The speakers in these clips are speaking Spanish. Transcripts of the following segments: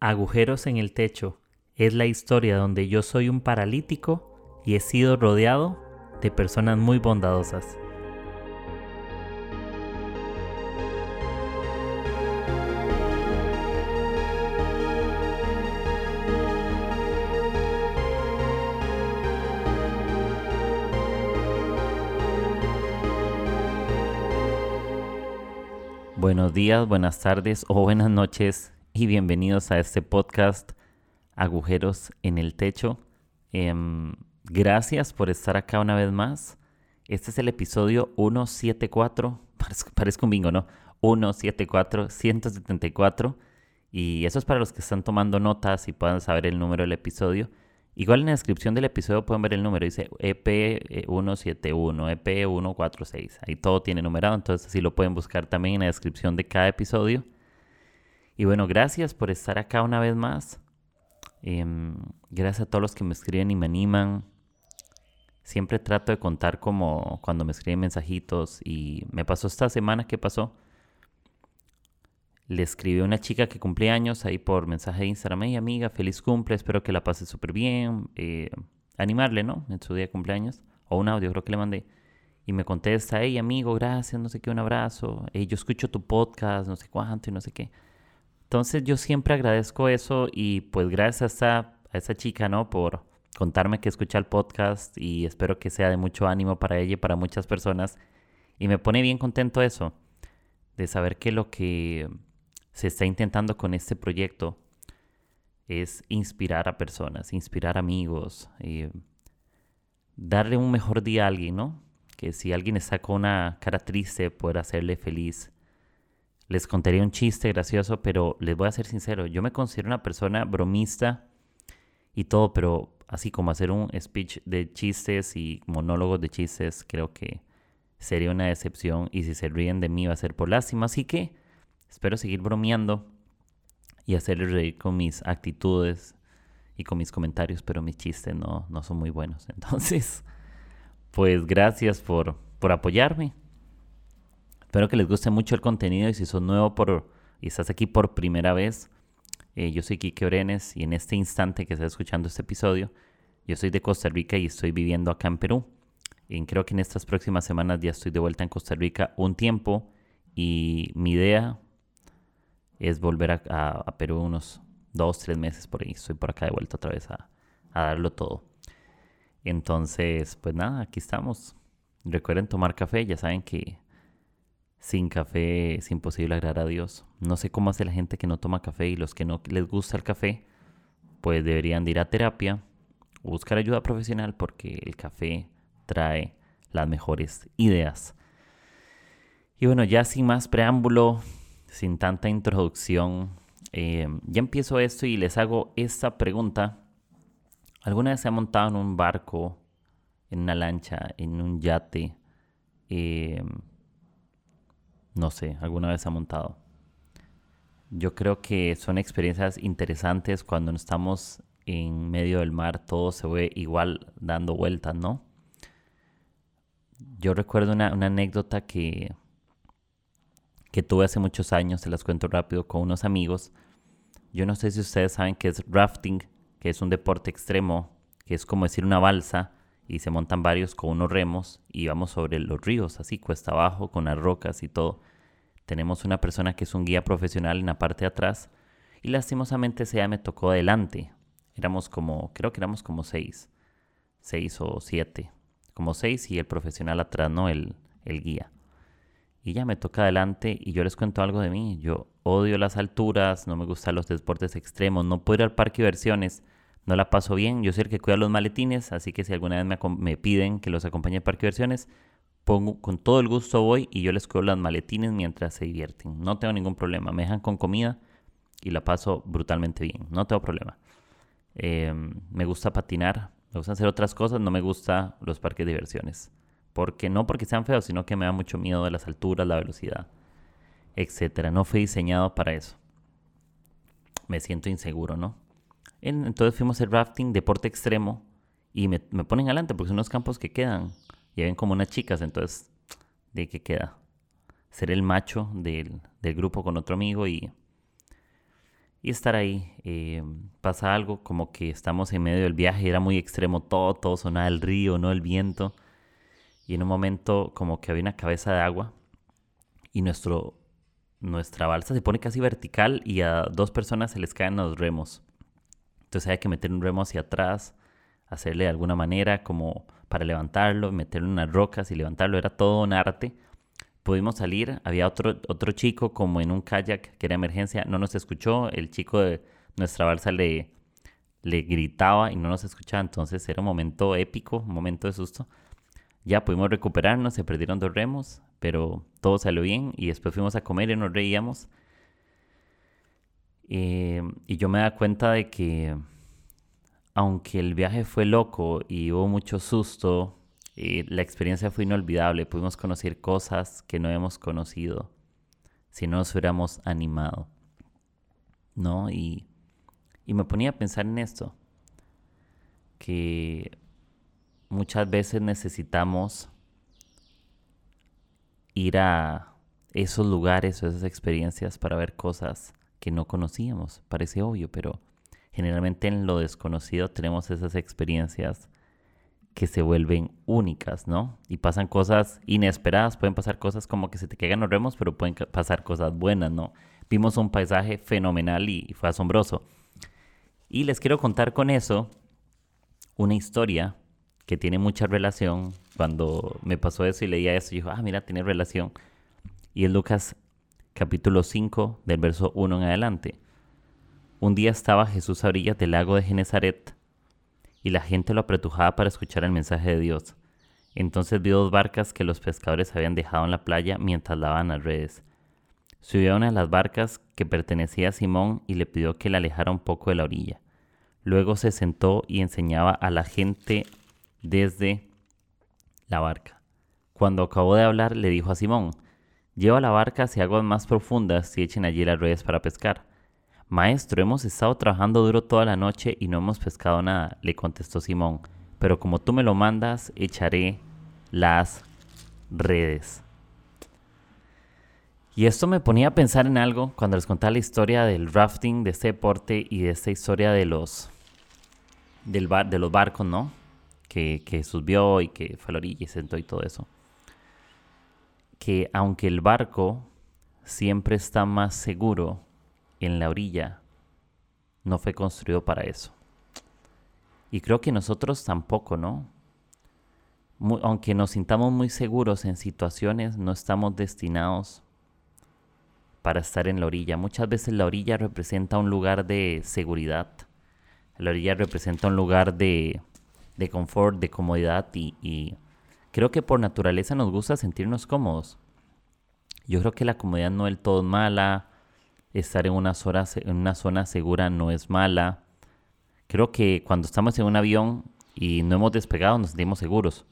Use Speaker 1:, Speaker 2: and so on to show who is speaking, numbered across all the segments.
Speaker 1: Agujeros en el techo es la historia donde yo soy un paralítico y he sido rodeado de personas muy bondadosas. Buenos días, buenas tardes o buenas noches y bienvenidos a este podcast Agujeros en el Techo. Em, gracias por estar acá una vez más. Este es el episodio 174, parece, un bingo, ¿no? 174, 174. Y eso es para los que están tomando notas y puedan saber el número del episodio. Igual en la descripción del episodio pueden ver el número, dice EP171, EP146. Ahí todo tiene numerado, entonces así lo pueden buscar también en la descripción de cada episodio. Y bueno, gracias por estar acá una vez más. Em, gracias a todos los que me escriben y me animan. Siempre trato de contar como cuando me escriben mensajitos. Y me pasó esta semana que pasó. Le escribió una chica que cumple años ahí por mensaje de Instagram. Hey amiga, feliz cumple, espero que la pase súper bien. Eh, animarle, ¿no? En su día de cumpleaños. O un audio, creo que le mandé. Y me contesta, hey amigo, gracias, no sé qué, un abrazo. Hey, yo escucho tu podcast, no sé cuánto y no sé qué. Entonces yo siempre agradezco eso y pues gracias a, esa chica, ¿no? Por contarme que escucha el podcast y espero que sea de mucho ánimo para ella y para muchas personas. Y me pone bien contento eso, de saber que lo que se está intentando con este proyecto es inspirar a personas, inspirar amigos, y darle un mejor día a alguien, ¿no? Que si alguien está con una cara triste, poder hacerle feliz les contaría un chiste gracioso, pero les voy a ser sincero, yo me considero una persona bromista y todo, pero así como hacer un speech de chistes y monólogos de chistes, creo que sería una decepción y si se ríen de mí va a ser por lástima, así que espero seguir bromeando y hacerles reír con mis actitudes y con mis comentarios, pero mis chistes no, no son muy buenos. Entonces, pues gracias por, por apoyarme. Espero que les guste mucho el contenido y si son nuevo por, y estás aquí por primera vez, eh, yo soy Kike Orenes y en este instante que estás escuchando este episodio, yo soy de Costa Rica y estoy viviendo acá en Perú. Y creo que en estas próximas semanas ya estoy de vuelta en Costa Rica un tiempo y mi idea es volver a, Perú unos dos, tres meses por ahí. Estoy por acá de vuelta otra vez a, a darlo todo. Entonces, pues nada, aquí estamos. Recuerden tomar café, ya saben que sin café es imposible agradar a Dios. No sé cómo hace la gente que no toma café y los que no les gusta el café, pues deberían ir a terapia o buscar ayuda profesional porque el café trae las mejores ideas. Y bueno, ya sin más preámbulo, sin tanta introducción, eh, ya empiezo esto y les hago esta pregunta. ¿Alguna vez se ha montado en un barco, en una lancha, en un yate? Eh, no sé, alguna vez ha montado. Yo creo que son experiencias interesantes cuando estamos en medio del mar, todo se ve igual dando vueltas, ¿no? Yo recuerdo una, anécdota que, que tuve hace muchos años, se las cuento rápido, con unos amigos. Yo no sé si ustedes saben qué es rafting, que es un deporte extremo, que es como decir una balsa, y se montan varios con unos remos y vamos sobre los ríos, así cuesta abajo, con las rocas y todo. Tenemos una persona que es un guía profesional en la parte de atrás y lastimosamente ese me tocó adelante. Éramos como, creo que éramos como seis, seis o siete, como seis y el profesional atrás, no el, el guía. Y ya me toca adelante y yo les cuento algo de mí. Yo odio las alturas, no me gustan los deportes extremos, no puedo ir al parque de no la paso bien. Yo soy el que cuida los maletines, así que si alguna vez me, piden que los acompañe al parque de versiones, pongo, con todo el gusto voy y yo les cuido los maletines mientras se divierten. No tengo ningún problema. Me dejan con comida y la paso brutalmente bien. No tengo problema. Em, me gusta patinar, me gusta hacer otras cosas, no me gusta los parques de diversiones. Porque no porque sean feos, sino que me da mucho miedo de las alturas, la velocidad, etcétera. No fue diseñado para eso. Me siento inseguro, ¿no? Entonces fuimos el rafting, deporte extremo, y me, ponen adelante porque son los campos que quedan. Y ven como unas chicas, entonces, ¿de qué queda? Ser el macho del, grupo con otro amigo y, y estar ahí. Eh, pasa algo como que estamos en medio del viaje, era muy extremo todo, todo sonaba el río, no el viento. Y en un momento como que había una cabeza de agua y nuestro, nuestra balsa se pone casi vertical y a dos personas se les caen los remos. Entonces hay que meter un remo hacia atrás, hacerle de alguna manera como para levantarlo, meterlo en unas rocas y levantarlo. Era todo un arte pudimos salir, había otro, otro chico como en un kayak que era emergencia, no nos escuchó, el chico de nuestra balsa le, le gritaba y no nos escuchaba, entonces era un momento épico, un momento de susto. Ya pudimos recuperarnos, se perdieron dos remos, pero todo salió bien y después fuimos a comer y nos reíamos. Eh, y yo me da cuenta de que aunque el viaje fue loco y hubo mucho susto, la experiencia fue inolvidable, pudimos conocer cosas que no hemos conocido si no nos hubiéramos animado. ¿No? Y, y me ponía a pensar en esto, que muchas veces necesitamos ir a esos lugares o esas experiencias para ver cosas que no conocíamos. Parece obvio, pero generalmente en lo desconocido tenemos esas experiencias que se vuelven únicas, ¿no? Y pasan cosas inesperadas, pueden pasar cosas como que se te caigan los remos, pero pueden pasar cosas buenas, ¿no? Vimos un paisaje fenomenal y fue asombroso. Y les quiero contar con eso una historia que tiene mucha relación. Cuando me pasó eso y leía eso, yo dije, ah, mira, tiene relación. Y es Lucas capítulo 5, del verso 1 en adelante. Un día estaba Jesús a orillas del lago de Genezaret y la gente lo apretujaba para escuchar el mensaje de Dios. Entonces vio dos barcas que los pescadores habían dejado en la playa mientras lavaban las redes. Subió a una de las barcas que pertenecía a Simón y le pidió que la alejara un poco de la orilla. Luego se sentó y enseñaba a la gente desde la barca. Cuando acabó de hablar, le dijo a Simón, Lleva la barca hacia aguas más profundas y echen allí las redes para pescar. Maestro, hemos estado trabajando duro toda la noche y no hemos pescado nada, le contestó Simón, pero como tú me lo mandas, echaré las redes. Y esto me ponía a pensar en algo cuando les contaba la historia del rafting, de este deporte y de esta historia de los, del bar, de los barcos, ¿no? Que, subió y que fue a la orilla y sentó y todo eso. Que aunque el barco siempre está más seguro en la orilla no fue construido para eso. Y creo que nosotros tampoco, ¿no? aunque nos sintamos muy seguros en situaciones, no estamos destinados para estar en la orilla. Muchas veces la orilla representa un lugar de seguridad. La orilla representa un lugar de, de confort, de comodidad y, y creo que por naturaleza nos gusta sentirnos cómodos. Yo creo que la comodidad no del todo mala, estar en una, zona, en una zona segura no es mala. Creo que cuando estamos en un avión y no hemos despegado nos sentimos seguros.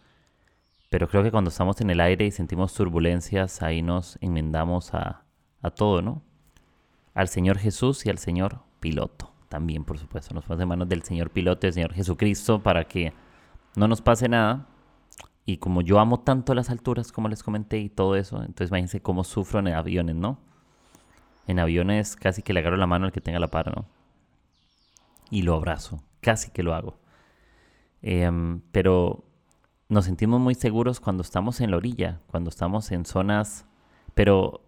Speaker 1: Pero creo que cuando estamos en el aire y sentimos turbulencias, ahí nos enmendamos a, a todo, ¿no? Al Señor Jesús y al Señor piloto. También, por supuesto, nos ponemos en manos del Señor piloto y del Señor Jesucristo para que no nos pase nada. Y como yo amo tanto las alturas, como les comenté, y todo eso, entonces imagínense cómo sufro en aviones, ¿no? En aviones casi que le agarro la mano al que tenga la par, ¿no? Y lo abrazo, casi que lo hago. Em, pero nos sentimos muy seguros cuando estamos en la orilla, cuando estamos en zonas, pero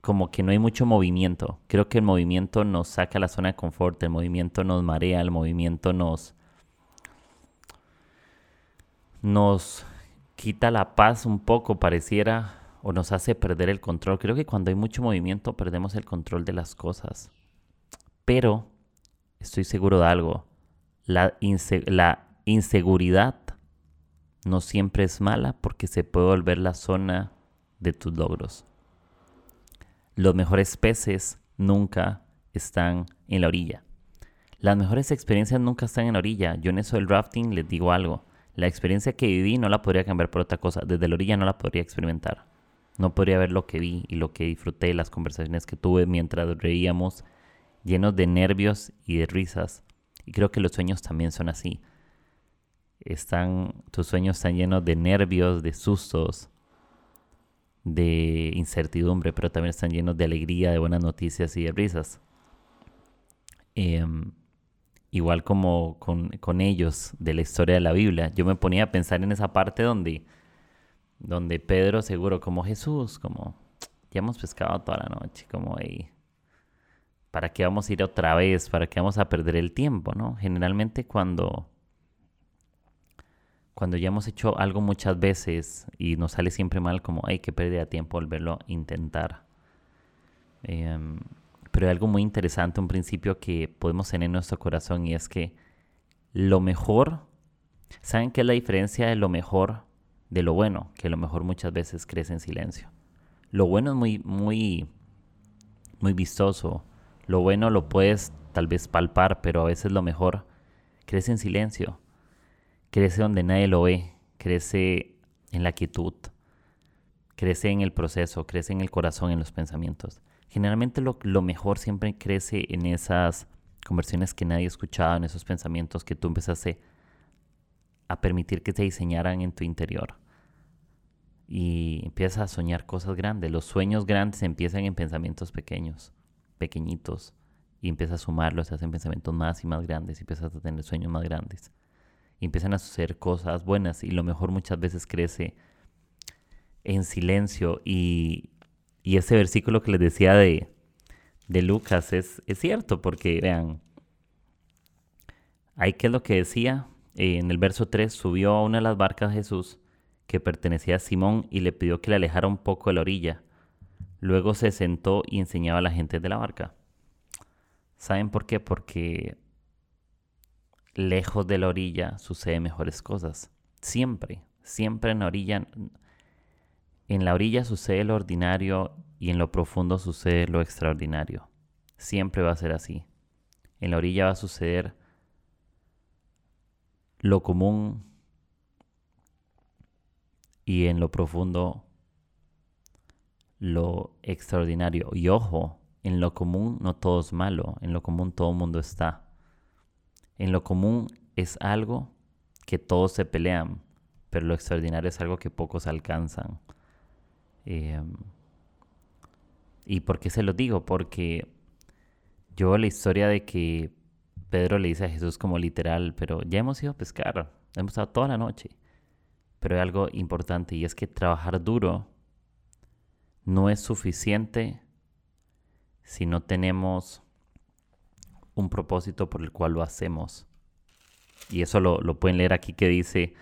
Speaker 1: como que no hay mucho movimiento. Creo que el movimiento nos saca la zona de confort, el movimiento nos marea, el movimiento nos nos quita la paz un poco, pareciera o nos hace perder el control. Creo que cuando hay mucho movimiento perdemos el control de las cosas. Pero estoy seguro de algo. La, inseguridad no siempre es mala porque se puede volver la zona de tus logros. Los mejores peces nunca están en la orilla. Las mejores experiencias nunca están en la orilla. Yo en eso del rafting les digo algo. La experiencia que viví no la podría cambiar por otra cosa. Desde la orilla no la podría experimentar. No podría ver lo que vi y lo que disfruté, las conversaciones que tuve mientras reíamos, llenos de nervios y de risas. Y creo que los sueños también son así. Están, tus sueños están llenos de nervios, de sustos, de incertidumbre, pero también están llenos de alegría, de buenas noticias y de risas. Em, igual como con, con, ellos de la historia de la Biblia, yo me ponía a pensar en esa parte donde, donde Pedro seguro como Jesús, como ya hemos pescado toda la noche, como. ¿Para qué vamos a ir otra vez? ¿Para qué vamos a perder el tiempo? ¿no? Generalmente cuando, cuando ya hemos hecho algo muchas veces y nos sale siempre mal, como hay que perder tiempo volverlo a intentar. Em, pero hay algo muy interesante, un principio que podemos tener en nuestro corazón y es que lo mejor, ¿saben qué es la diferencia de lo mejor de lo bueno? Que lo mejor muchas veces crece en silencio. Lo bueno es muy, muy, muy vistoso. Lo bueno lo puedes tal vez palpar, pero a veces lo mejor crece en silencio. Crece donde nadie lo ve. Crece en la quietud. Crece en el proceso, crece en el corazón, en los pensamientos. Generalmente lo, mejor siempre crece en esas conversiones que nadie ha escuchado, en esos pensamientos que tú empezaste a permitir que se diseñaran en tu interior. Y empiezas a soñar cosas grandes. Los sueños grandes empiezan en pensamientos pequeños, pequeñitos. Y empiezas a sumarlos, se hacen pensamientos más y más grandes. Y empiezas a tener sueños más grandes. Y empiezan a suceder cosas buenas. Y lo mejor muchas veces crece en silencio. Y, y ese versículo que les decía de, Lucas es, es, cierto, porque vean, ahí que es lo que decía, eh, en el verso 3 subió a una de las barcas Jesús que pertenecía a Simón y le pidió que le alejara un poco de la orilla. Luego se sentó y enseñaba a la gente de la barca. ¿Saben por qué? Porque lejos de la orilla suceden mejores cosas. Siempre, siempre en la orilla en la orilla sucede lo ordinario y en lo profundo sucede lo extraordinario. Siempre va a ser así. En la orilla va a suceder lo común y en lo profundo lo extraordinario. Y ojo, en lo común no todo es malo, en lo común todo el mundo está. En lo común es algo que todos se pelean, pero lo extraordinario es algo que pocos alcanzan. Em, ¿Y por qué se lo digo? Porque yo la historia de que Pedro le dice a Jesús como literal, pero ya hemos ido a pescar, hemos estado toda la noche. Pero hay algo importante y es que trabajar duro no es suficiente si no tenemos un propósito por el cual lo hacemos. Y eso lo, lo pueden leer aquí que dice,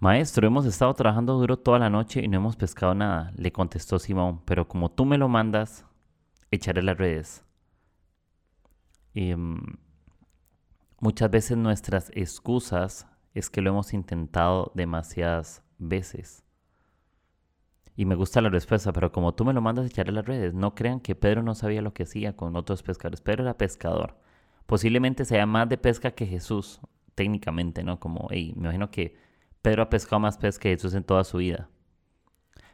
Speaker 1: Maestro, hemos estado trabajando duro toda la noche y no hemos pescado nada, le contestó Simón, pero como tú me lo mandas, echaré las redes. Em, muchas veces nuestras excusas es que lo hemos intentado demasiadas veces. Y me gusta la respuesta, pero como tú me lo mandas, echaré las redes. No crean que Pedro no sabía lo que hacía con otros pescadores. Pedro era pescador. Posiblemente sea más de pesca que Jesús, técnicamente, ¿no? Como, hey, me imagino que Pedro ha pescado más pez que Jesús en toda su vida.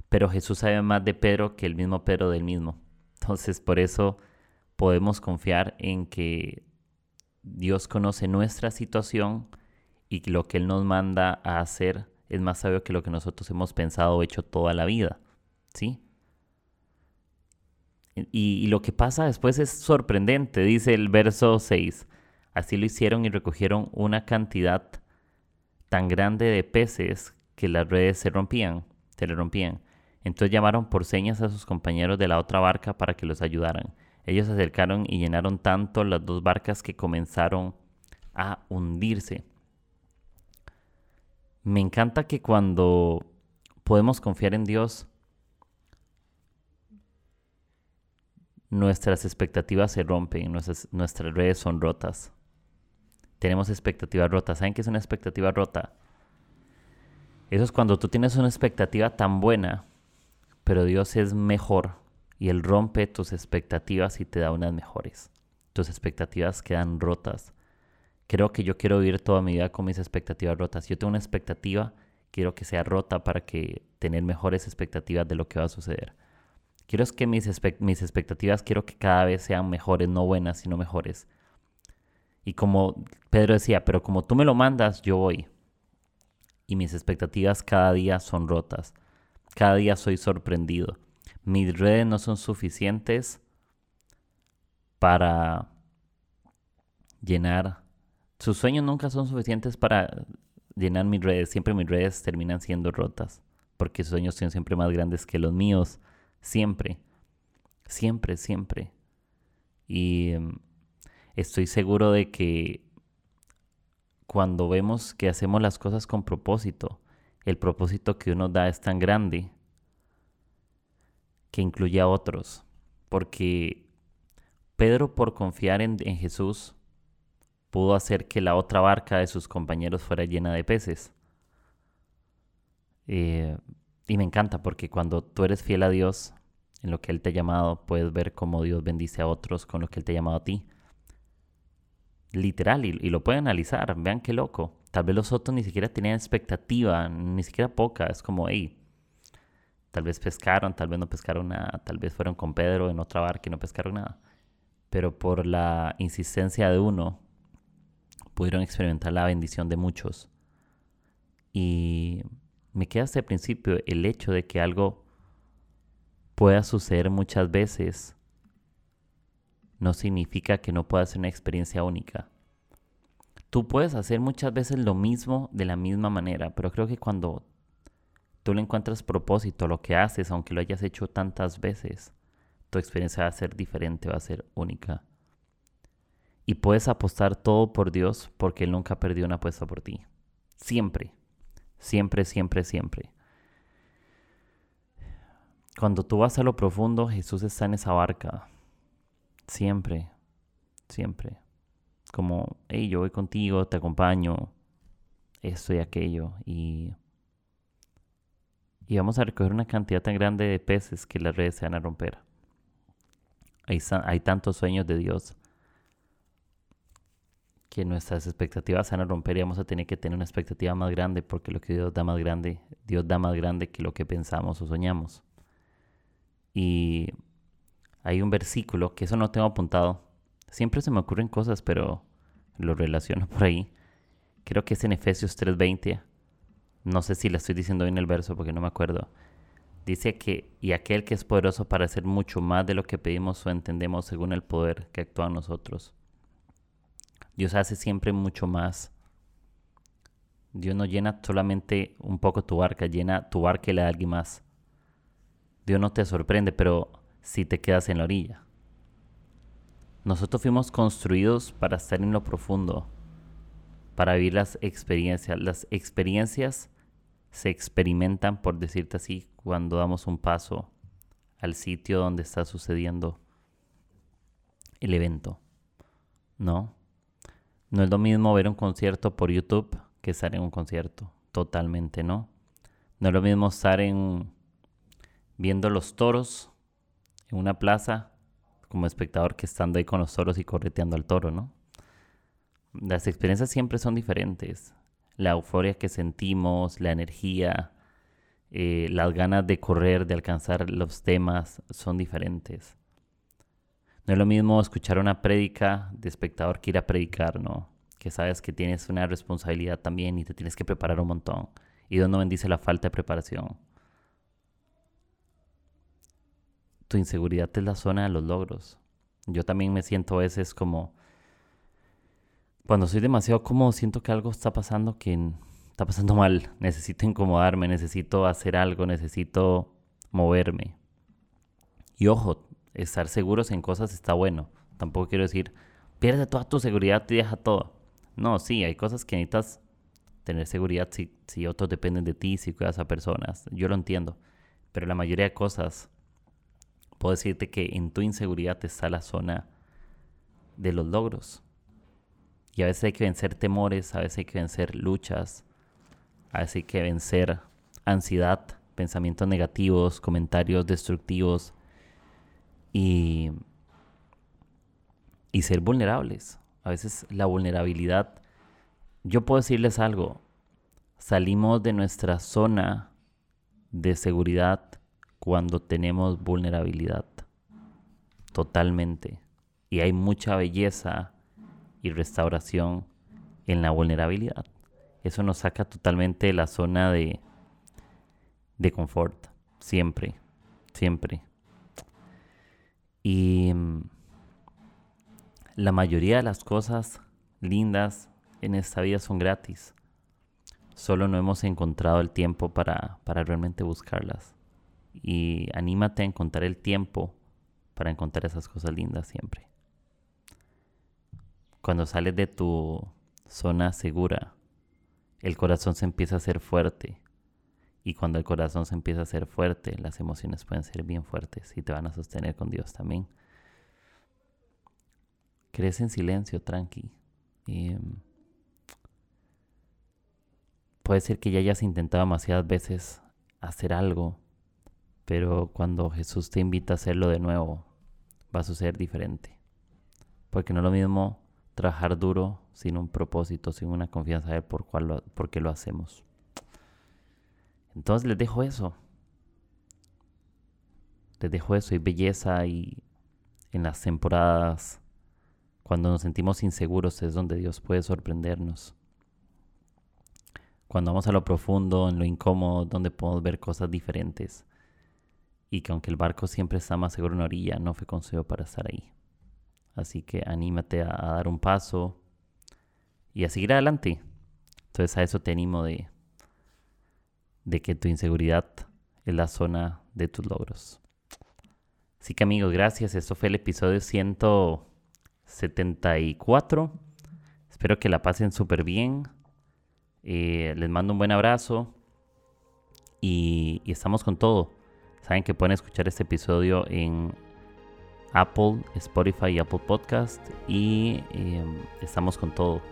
Speaker 1: Pero Jesús sabe más de Pedro que el mismo Pedro del mismo. Entonces, por eso podemos confiar en que Dios conoce nuestra situación y lo que Él nos manda a hacer es más sabio que lo que nosotros hemos pensado o hecho toda la vida. ¿Sí? Y, y, lo que pasa después es sorprendente, dice el verso 6. Así lo hicieron y recogieron una cantidad tan grande de peces que las redes se rompían, se le rompían. Entonces llamaron por señas a sus compañeros de la otra barca para que los ayudaran. Ellos se acercaron y llenaron tanto las dos barcas que comenzaron a hundirse. Me encanta que cuando podemos confiar en Dios, nuestras expectativas se rompen, nuestras, nuestras redes son rotas tenemos expectativas rotas. ¿Saben qué es una expectativa rota? Eso es cuando tú tienes una expectativa tan buena, pero Dios es mejor y Él rompe tus expectativas y te da unas mejores. Tus expectativas quedan rotas. Creo que yo quiero vivir toda mi vida con mis expectativas rotas. Yo tengo una expectativa, quiero que sea rota para que tener mejores expectativas de lo que va a suceder. Quiero que mis, mis expectativas, quiero que cada vez sean mejores, no buenas, sino mejores. Y como Pedro decía, pero como tú me lo mandas, yo voy. Y mis expectativas cada día son rotas. Cada día soy sorprendido. Mis redes no son suficientes para llenar. Sus sueños nunca son suficientes para llenar mis redes. Siempre mis redes terminan siendo rotas. Porque sus sueños son siempre más grandes que los míos. Siempre. Siempre, siempre. Y em, estoy seguro de que cuando vemos que hacemos las cosas con propósito, el propósito que uno da es tan grande que incluye a otros. Porque Pedro, por confiar en, Jesús, pudo hacer que la otra barca de sus compañeros fuera llena de peces. Eh, y me encanta porque cuando tú eres fiel a Dios en lo que Él te ha llamado, puedes ver cómo Dios bendice a otros con lo que Él te ha llamado a ti. Literal, y, lo pueden analizar, vean qué loco. Tal vez los otros ni siquiera tenían expectativa, ni siquiera poca. Es como, hey, Tal vez pescaron, tal vez no pescaron nada, tal vez fueron con Pedro en otra barca y no pescaron nada. Pero por la insistencia de uno, pudieron experimentar la bendición de muchos. Y me queda hasta principio el hecho de que algo pueda suceder muchas veces no significa que no pueda ser una experiencia única. Tú puedes hacer muchas veces lo mismo de la misma manera, pero creo que cuando tú le encuentras propósito lo que haces, aunque lo hayas hecho tantas veces, tu experiencia va a ser diferente, va a ser única. Y puedes apostar todo por Dios porque Él nunca perdió una apuesta por ti. Siempre, siempre, siempre, siempre. Cuando tú vas a lo profundo, Jesús está en esa barca. Siempre, siempre. Como, hey, yo voy contigo, te acompaño, esto y aquello. Y y vamos a recoger una cantidad tan grande de peces que las redes se van a romper. Hay, hay tantos sueños de Dios que nuestras expectativas se van a romper y vamos a tener que tener una expectativa más grande porque lo que Dios da más grande, Dios da más grande que lo que pensamos o soñamos. Y hay un versículo que eso no tengo apuntado. Siempre se me ocurren cosas, pero lo relaciono por ahí. Creo que es en Efesios 3:20 no sé si le estoy diciendo bien el verso porque no me acuerdo. Dice que, y aquel que es poderoso para hacer mucho más de lo que pedimos o entendemos según el poder que actúa en nosotros. Dios hace siempre mucho más. Dios no llena solamente un poco tu barca, llena tu barca y le da a alguien más. Dios no te sorprende, pero si te quedas en la orilla. Nosotros fuimos construidos para estar en lo profundo, para vivir las experiencias. Las experiencias se experimentan, por decirte así, cuando damos un paso al sitio donde está sucediendo el evento. ¿No? No es lo mismo ver un concierto por YouTube que estar en un concierto. Totalmente, ¿no? No es lo mismo estar en viendo los toros en una plaza como espectador que estando ahí con los toros y correteando al toro, ¿no? Las experiencias siempre son diferentes la euforia que sentimos, la energía, eh, las ganas de correr, de alcanzar los temas, son diferentes. No es lo mismo escuchar una prédica de espectador que ir a predicar, ¿no? Que sabes que tienes una responsabilidad también y te tienes que preparar un montón. Y Dios no bendice la falta de preparación. Tu inseguridad es la zona de los logros. Yo también me siento a veces como cuando soy demasiado cómodo, siento que algo está pasando que está pasando mal. Necesito incomodarme, necesito hacer algo, necesito moverme. Y ojo, estar seguros en cosas está bueno. Tampoco quiero decir, pierde toda tu seguridad y deja todo. No, sí, hay cosas que necesitas tener seguridad si, si otros dependen de ti, si cuidas a personas. Yo lo entiendo. Pero la mayoría de cosas, puedo decirte que en tu inseguridad está la zona de los logros. Y a veces hay que vencer temores, a veces hay que vencer luchas, a veces hay que vencer ansiedad, pensamientos negativos, comentarios destructivos y, y ser vulnerables. A veces la vulnerabilidad, yo puedo decirles algo, salimos de nuestra zona de seguridad cuando tenemos vulnerabilidad. Totalmente. Y hay mucha belleza y restauración en la vulnerabilidad. Eso nos saca totalmente de la zona de, de confort, siempre, siempre. Y mm, la mayoría de las cosas lindas en esta vida son gratis. Solo no hemos encontrado el tiempo para, para realmente buscarlas. Y anímate a encontrar el tiempo para encontrar esas cosas lindas siempre. Cuando sales de tu zona segura, el corazón se empieza a hacer fuerte. Y cuando el corazón se empieza a hacer fuerte, las emociones pueden ser bien fuertes y te van a sostener con Dios también. Crece en silencio, tranqui. Em, puede ser que ya hayas intentado demasiadas veces hacer algo, pero cuando Jesús te invita a hacerlo de nuevo, va a suceder diferente. Porque no es lo mismo trabajar duro sin un propósito, sin una confianza de por, cuál por qué lo hacemos. Entonces les dejo eso. Les dejo eso y belleza y en las temporadas cuando nos sentimos inseguros es donde Dios puede sorprendernos. Cuando vamos a lo profundo, en lo incómodo, donde podemos ver cosas diferentes. Y que aunque el barco siempre está más seguro en la orilla, no fue consejo para estar ahí. Así que anímate a, dar un paso y a seguir adelante. Entonces a eso te animo de, de que tu inseguridad es la zona de tus logros. Así que amigos, gracias. Esto fue el episodio 174. Espero que la pasen súper bien. Eh, les mando un buen abrazo. Y, estamos con todo. Saben que pueden escuchar este episodio en Apple, Spotify y Apple Podcast. Y em, estamos con todo.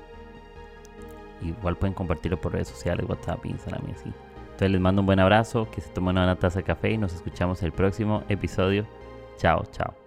Speaker 1: Igual pueden compartirlo por redes sociales, WhatsApp, Instagram y así. Entonces les mando un buen abrazo, que se tomen una taza de café y nos escuchamos el próximo episodio. Chao, chao.